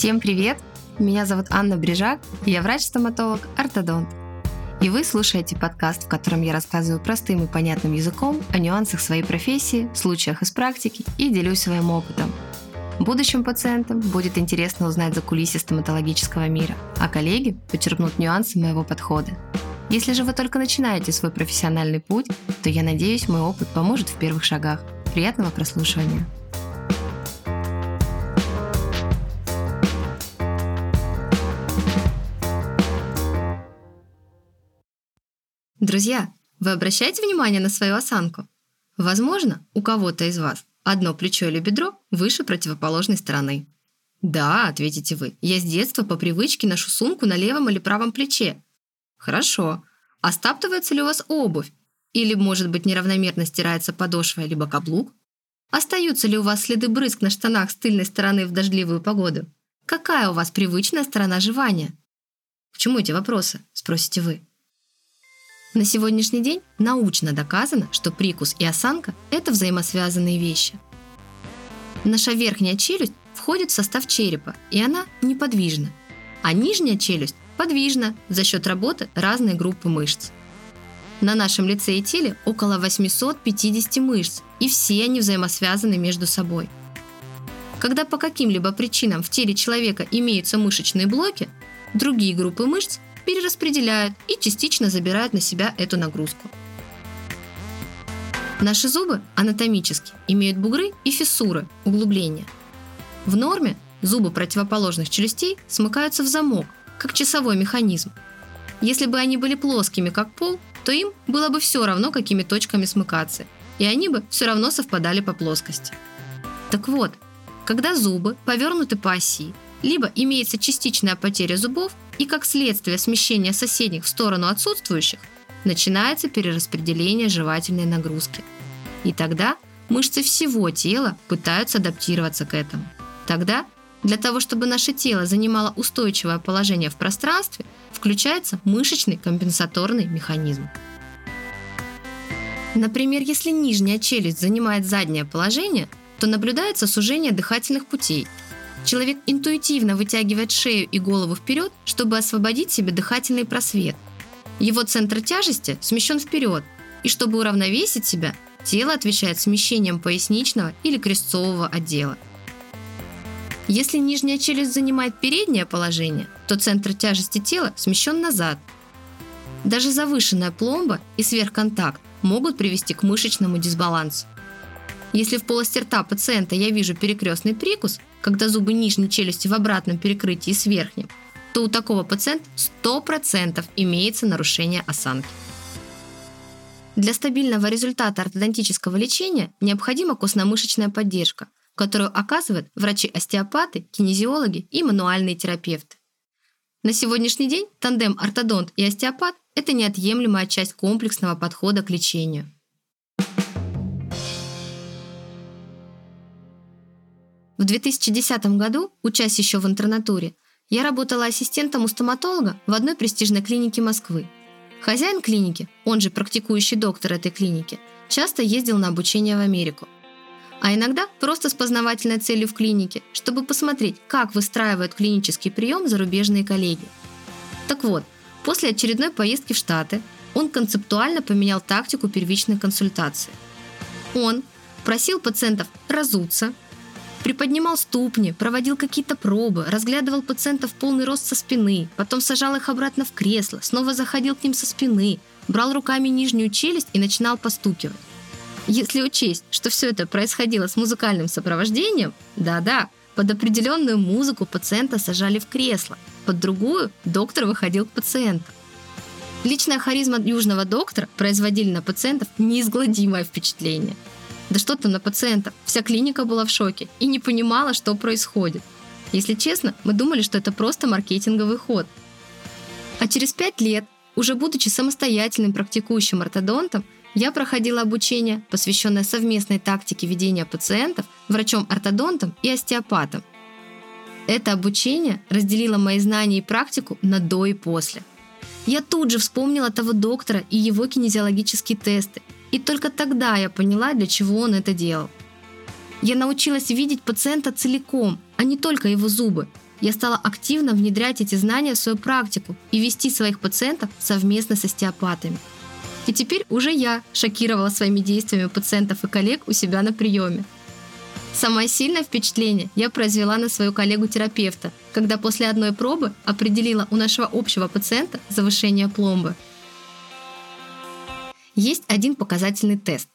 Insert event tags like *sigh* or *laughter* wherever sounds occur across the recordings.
Всем привет! Меня зовут Анна Брижак, я врач-стоматолог, ортодонт. И вы слушаете подкаст, в котором я рассказываю простым и понятным языком о нюансах своей профессии, случаях из практики и делюсь своим опытом. Будущим пациентам будет интересно узнать за кулисы стоматологического мира, а коллеги подчеркнут нюансы моего подхода. Если же вы только начинаете свой профессиональный путь, то я надеюсь, мой опыт поможет в первых шагах. Приятного прослушивания! Друзья, вы обращаете внимание на свою осанку? Возможно, у кого-то из вас одно плечо или бедро выше противоположной стороны. Да, ответите вы, я с детства по привычке ношу сумку на левом или правом плече. Хорошо. А стаптывается ли у вас обувь? Или, может быть, неравномерно стирается подошва либо каблук? Остаются ли у вас следы брызг на штанах с тыльной стороны в дождливую погоду? Какая у вас привычная сторона жевания? К чему эти вопросы, спросите вы? На сегодняшний день научно доказано, что прикус и осанка – это взаимосвязанные вещи. Наша верхняя челюсть входит в состав черепа, и она неподвижна, а нижняя челюсть подвижна за счет работы разной группы мышц. На нашем лице и теле около 850 мышц, и все они взаимосвязаны между собой. Когда по каким-либо причинам в теле человека имеются мышечные блоки, другие группы мышц перераспределяют и частично забирают на себя эту нагрузку. Наши зубы анатомически имеют бугры и фиссуры, углубления. В норме зубы противоположных челюстей смыкаются в замок, как часовой механизм. Если бы они были плоскими, как пол, то им было бы все равно, какими точками смыкаться, и они бы все равно совпадали по плоскости. Так вот, когда зубы повернуты по оси, либо имеется частичная потеря зубов, и как следствие смещения соседних в сторону отсутствующих, начинается перераспределение жевательной нагрузки. И тогда мышцы всего тела пытаются адаптироваться к этому. Тогда для того, чтобы наше тело занимало устойчивое положение в пространстве, включается мышечный компенсаторный механизм. Например, если нижняя челюсть занимает заднее положение, то наблюдается сужение дыхательных путей – Человек интуитивно вытягивает шею и голову вперед, чтобы освободить себе дыхательный просвет. Его центр тяжести смещен вперед, и чтобы уравновесить себя, тело отвечает смещением поясничного или крестцового отдела. Если нижняя челюсть занимает переднее положение, то центр тяжести тела смещен назад. Даже завышенная пломба и сверхконтакт могут привести к мышечному дисбалансу. Если в полости рта пациента я вижу перекрестный прикус, когда зубы нижней челюсти в обратном перекрытии с верхним, то у такого пациента 100% имеется нарушение осанки. Для стабильного результата ортодонтического лечения необходима костно-мышечная поддержка, которую оказывают врачи-остеопаты, кинезиологи и мануальные терапевты. На сегодняшний день тандем ортодонт и остеопат – это неотъемлемая часть комплексного подхода к лечению. В 2010 году, учась еще в интернатуре, я работала ассистентом у стоматолога в одной престижной клинике Москвы. Хозяин клиники, он же практикующий доктор этой клиники, часто ездил на обучение в Америку. А иногда просто с познавательной целью в клинике, чтобы посмотреть, как выстраивают клинический прием зарубежные коллеги. Так вот, после очередной поездки в Штаты он концептуально поменял тактику первичной консультации. Он просил пациентов разуться, Приподнимал ступни, проводил какие-то пробы, разглядывал пациентов полный рост со спины, потом сажал их обратно в кресло, снова заходил к ним со спины, брал руками нижнюю челюсть и начинал постукивать. Если учесть, что все это происходило с музыкальным сопровождением, да-да, под определенную музыку пациента сажали в кресло, под другую доктор выходил к пациенту. Личная харизма южного доктора производили на пациентов неизгладимое впечатление – да что там на пациентов? Вся клиника была в шоке и не понимала, что происходит. Если честно, мы думали, что это просто маркетинговый ход. А через пять лет, уже будучи самостоятельным практикующим ортодонтом, я проходила обучение, посвященное совместной тактике ведения пациентов врачом-ортодонтом и остеопатом. Это обучение разделило мои знания и практику на до и после. Я тут же вспомнила того доктора и его кинезиологические тесты, и только тогда я поняла, для чего он это делал. Я научилась видеть пациента целиком, а не только его зубы. Я стала активно внедрять эти знания в свою практику и вести своих пациентов совместно с остеопатами. И теперь уже я шокировала своими действиями пациентов и коллег у себя на приеме. Самое сильное впечатление я произвела на свою коллегу-терапевта, когда после одной пробы определила у нашего общего пациента завышение пломбы. Есть один показательный тест.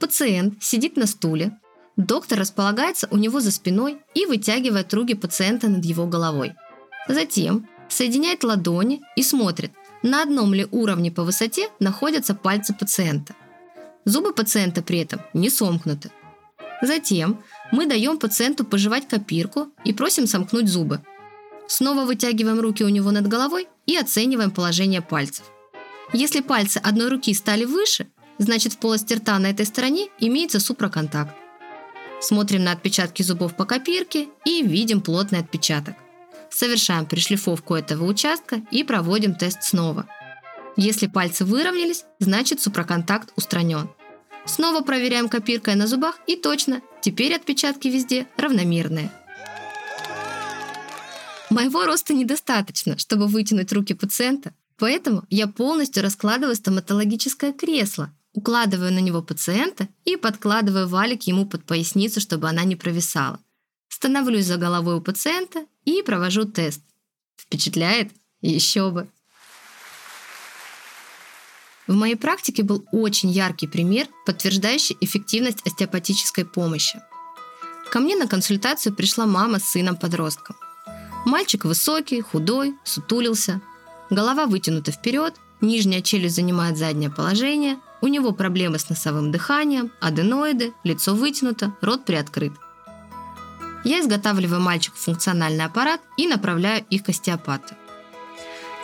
Пациент сидит на стуле, доктор располагается у него за спиной и вытягивает руки пациента над его головой. Затем соединяет ладони и смотрит, на одном ли уровне по высоте находятся пальцы пациента. Зубы пациента при этом не сомкнуты. Затем мы даем пациенту пожевать копирку и просим сомкнуть зубы. Снова вытягиваем руки у него над головой и оцениваем положение пальцев. Если пальцы одной руки стали выше, значит в полости рта на этой стороне имеется супроконтакт. Смотрим на отпечатки зубов по копирке и видим плотный отпечаток. Совершаем пришлифовку этого участка и проводим тест снова. Если пальцы выровнялись, значит супроконтакт устранен. Снова проверяем копиркой на зубах и точно, теперь отпечатки везде равномерные. Моего роста недостаточно, чтобы вытянуть руки пациента, поэтому я полностью раскладываю стоматологическое кресло, укладываю на него пациента и подкладываю валик ему под поясницу, чтобы она не провисала. Становлюсь за головой у пациента и провожу тест. Впечатляет? Еще бы. В моей практике был очень яркий пример, подтверждающий эффективность остеопатической помощи. Ко мне на консультацию пришла мама с сыном-подростком. Мальчик высокий, худой, сутулился. Голова вытянута вперед, нижняя челюсть занимает заднее положение, у него проблемы с носовым дыханием, аденоиды, лицо вытянуто, рот приоткрыт. Я изготавливаю мальчику функциональный аппарат и направляю их к остеопату.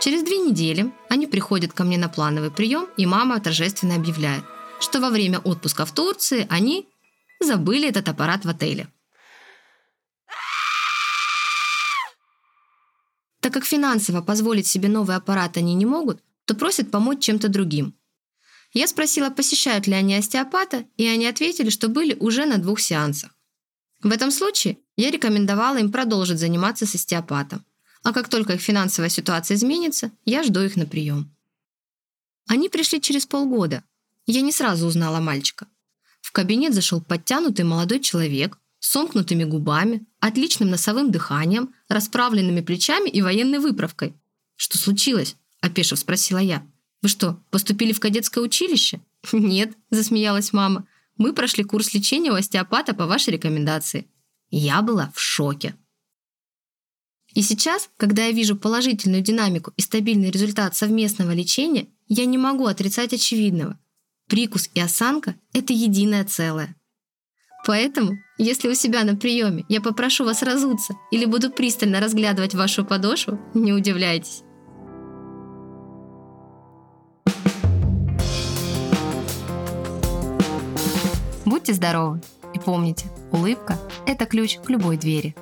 Через две недели они приходят ко мне на плановый прием, и мама торжественно объявляет, что во время отпуска в Турции они забыли этот аппарат в отеле. Так как финансово позволить себе новый аппарат они не могут, то просят помочь чем-то другим. Я спросила, посещают ли они остеопата, и они ответили, что были уже на двух сеансах. В этом случае я рекомендовала им продолжить заниматься с остеопатом а как только их финансовая ситуация изменится, я жду их на прием. Они пришли через полгода. Я не сразу узнала мальчика. В кабинет зашел подтянутый молодой человек с сомкнутыми губами, отличным носовым дыханием, расправленными плечами и военной выправкой. «Что случилось?» – опешив спросила я. «Вы что, поступили в кадетское училище?» *laughs* «Нет», – засмеялась мама. «Мы прошли курс лечения у остеопата по вашей рекомендации». Я была в шоке. И сейчас, когда я вижу положительную динамику и стабильный результат совместного лечения, я не могу отрицать очевидного. Прикус и осанка – это единое целое. Поэтому, если у себя на приеме я попрошу вас разуться или буду пристально разглядывать вашу подошву, не удивляйтесь. Будьте здоровы и помните, улыбка – это ключ к любой двери.